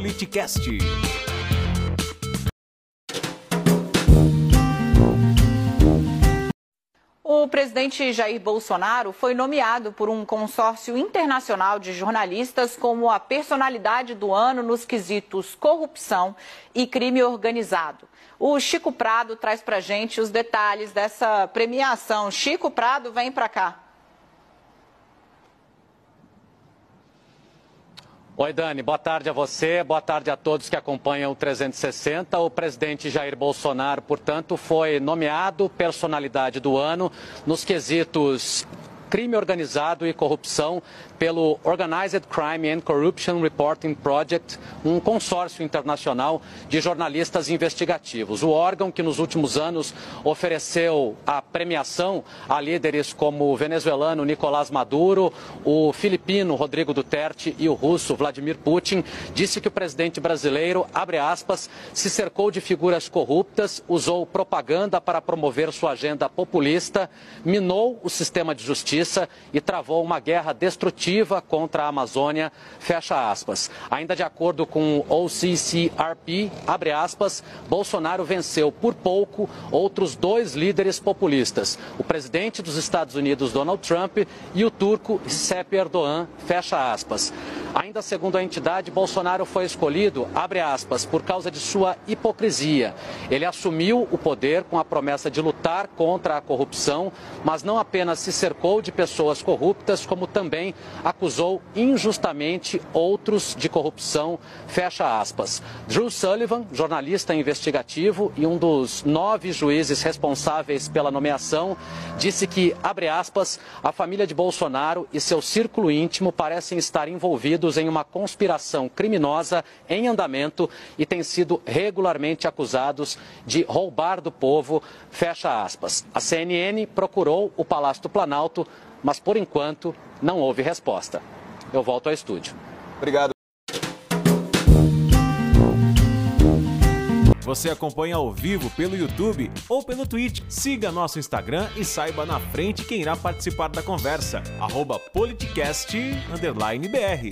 Politicast. O presidente Jair Bolsonaro foi nomeado por um consórcio internacional de jornalistas como a personalidade do ano nos quesitos corrupção e crime organizado. O Chico Prado traz para gente os detalhes dessa premiação. Chico Prado, vem para cá. Oi, Dani, boa tarde a você, boa tarde a todos que acompanham o 360. O presidente Jair Bolsonaro, portanto, foi nomeado personalidade do ano nos quesitos crime organizado e corrupção pelo Organized Crime and Corruption Reporting Project, um consórcio internacional de jornalistas investigativos. O órgão que nos últimos anos ofereceu a premiação a líderes como o venezuelano Nicolás Maduro, o filipino Rodrigo Duterte e o russo Vladimir Putin, disse que o presidente brasileiro, abre aspas, se cercou de figuras corruptas, usou propaganda para promover sua agenda populista, minou o sistema de justiça e travou uma guerra destrutiva contra a Amazônia, fecha aspas. Ainda de acordo com o OCCRP, abre aspas, Bolsonaro venceu por pouco outros dois líderes populistas, o presidente dos Estados Unidos, Donald Trump, e o turco Recep Erdogan, fecha aspas. Ainda segundo a entidade, Bolsonaro foi escolhido, abre aspas, por causa de sua hipocrisia. Ele assumiu o poder com a promessa de lutar contra a corrupção, mas não apenas se cercou de pessoas corruptas, como também acusou injustamente outros de corrupção, fecha aspas. Drew Sullivan, jornalista investigativo e um dos nove juízes responsáveis pela nomeação, disse que, abre aspas, a família de Bolsonaro e seu círculo íntimo parecem estar envolvidos em uma conspiração criminosa em andamento e têm sido regularmente acusados de roubar do povo, fecha aspas. A CNN procurou o Palácio do Planalto, mas por enquanto não houve resposta. Eu volto ao estúdio. Obrigado. Você acompanha ao vivo pelo YouTube ou pelo Twitch. Siga nosso Instagram e saiba na frente quem irá participar da conversa. Arroba politicast_br